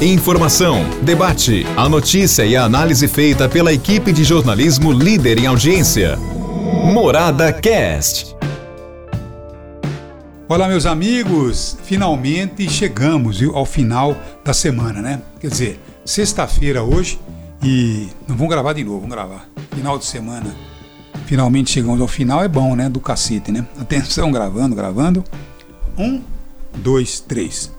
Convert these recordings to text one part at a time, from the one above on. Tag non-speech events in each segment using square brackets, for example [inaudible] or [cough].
Informação, debate, a notícia e a análise feita pela equipe de jornalismo líder em audiência. Morada Cast. Olá, meus amigos! Finalmente chegamos viu, ao final da semana, né? Quer dizer, sexta-feira hoje e não vamos gravar de novo, vamos gravar. Final de semana. Finalmente chegamos ao final, é bom, né? Do cacete, né? [laughs] Atenção, gravando, gravando. Um, dois, três.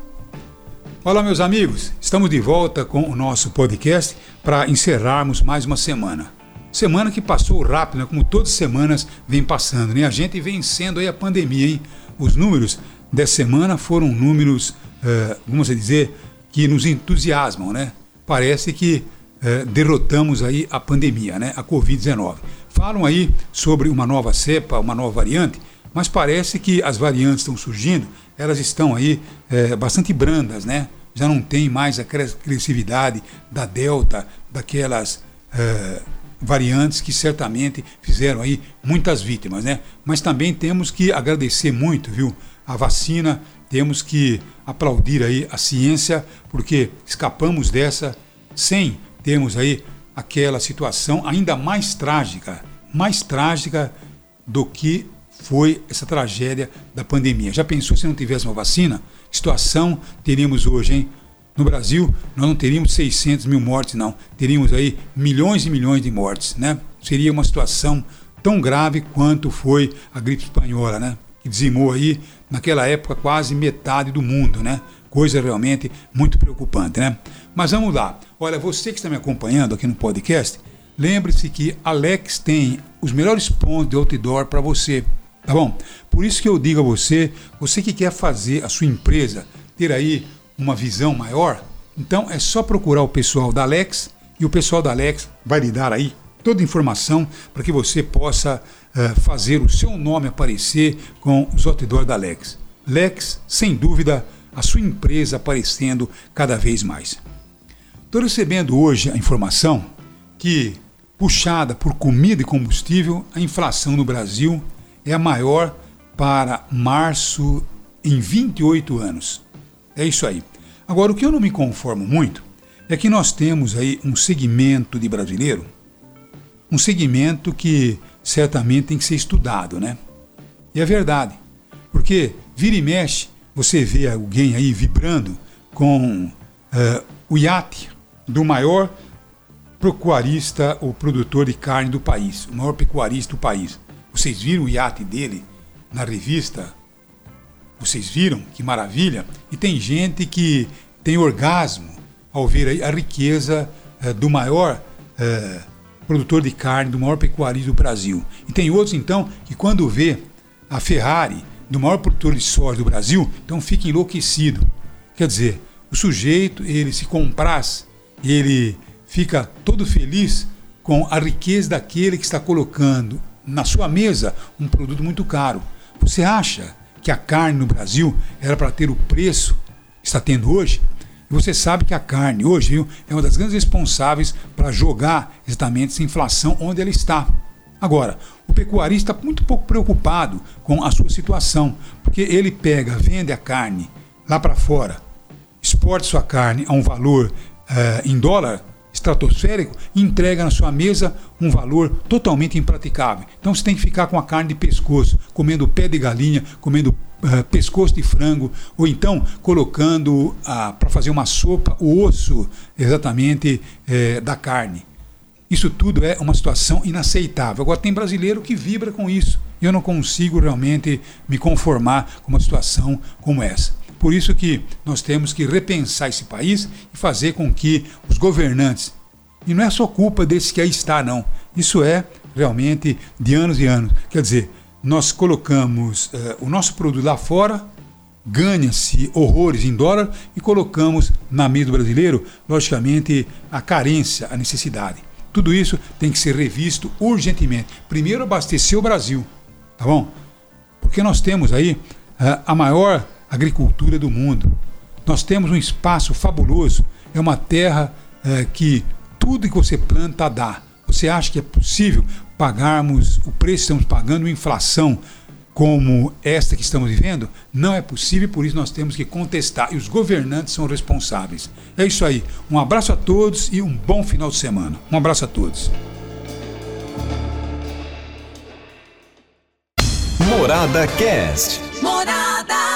Olá, meus amigos, estamos de volta com o nosso podcast para encerrarmos mais uma semana. Semana que passou rápido, né? como todas as semanas vem passando, né? A gente vencendo aí a pandemia, hein? Os números dessa semana foram números, uh, vamos dizer, que nos entusiasmam, né? Parece que uh, derrotamos aí a pandemia, né? A Covid-19. Falam aí sobre uma nova cepa, uma nova variante, mas parece que as variantes estão surgindo elas estão aí é, bastante brandas, né? Já não tem mais a agressividade da Delta, daquelas é, variantes que certamente fizeram aí muitas vítimas, né? Mas também temos que agradecer muito, viu? A vacina, temos que aplaudir aí a ciência, porque escapamos dessa sem termos aí aquela situação ainda mais trágica, mais trágica do que foi essa tragédia da pandemia. Já pensou se não tivesse uma vacina? Que situação teríamos hoje, hein? No Brasil, nós não teríamos 600 mil mortes, não. Teríamos aí milhões e milhões de mortes, né? Seria uma situação tão grave quanto foi a gripe espanhola, né? Que dizimou aí, naquela época, quase metade do mundo, né? Coisa realmente muito preocupante, né? Mas vamos lá. Olha, você que está me acompanhando aqui no podcast, lembre-se que Alex tem os melhores pontos de outdoor para você. Tá bom? Por isso que eu digo a você, você que quer fazer a sua empresa ter aí uma visão maior, então é só procurar o pessoal da Alex e o pessoal da Alex vai lhe dar aí toda a informação para que você possa uh, fazer o seu nome aparecer com os outdoors da Alex. Lex, sem dúvida, a sua empresa aparecendo cada vez mais. Estou recebendo hoje a informação que, puxada por comida e combustível, a inflação no Brasil é a maior para março em 28 anos. É isso aí. Agora, o que eu não me conformo muito é que nós temos aí um segmento de brasileiro, um segmento que certamente tem que ser estudado, né? E é verdade, porque vira e mexe, você vê alguém aí vibrando com uh, o iate do maior pecuarista ou produtor de carne do país, o maior pecuarista do país. Vocês viram o iate dele na revista? Vocês viram? Que maravilha! E tem gente que tem orgasmo ao ver a riqueza eh, do maior eh, produtor de carne, do maior pecuarista do Brasil. E tem outros, então, que quando vê a Ferrari, do maior produtor de soja do Brasil, então fica enlouquecido. Quer dizer, o sujeito, ele se compraz, ele fica todo feliz com a riqueza daquele que está colocando na sua mesa um produto muito caro. Você acha que a carne no Brasil era para ter o preço que está tendo hoje? E você sabe que a carne hoje viu, é uma das grandes responsáveis para jogar exatamente essa inflação onde ela está. Agora, o pecuarista está muito pouco preocupado com a sua situação, porque ele pega, vende a carne lá para fora, exporta sua carne a um valor uh, em dólar estratosférico entrega na sua mesa um valor totalmente impraticável. Então você tem que ficar com a carne de pescoço, comendo pé de galinha, comendo uh, pescoço de frango, ou então colocando uh, para fazer uma sopa o osso exatamente uh, da carne. Isso tudo é uma situação inaceitável. Agora, tem brasileiro que vibra com isso. Eu não consigo realmente me conformar com uma situação como essa. Por isso que nós temos que repensar esse país e fazer com que os governantes, e não é só culpa desse que aí está, não. Isso é realmente de anos e anos. Quer dizer, nós colocamos uh, o nosso produto lá fora, ganha-se horrores em dólar e colocamos na mesa do brasileiro, logicamente, a carência, a necessidade. Tudo isso tem que ser revisto urgentemente. Primeiro, abastecer o Brasil, tá bom? Porque nós temos aí uh, a maior agricultura do mundo. Nós temos um espaço fabuloso, é uma terra é, que tudo que você planta dá. Você acha que é possível pagarmos o preço que estamos pagando, inflação como esta que estamos vivendo, não é possível, por isso nós temos que contestar. E os governantes são responsáveis. É isso aí. Um abraço a todos e um bom final de semana. Um abraço a todos. Morada Cast. Morada.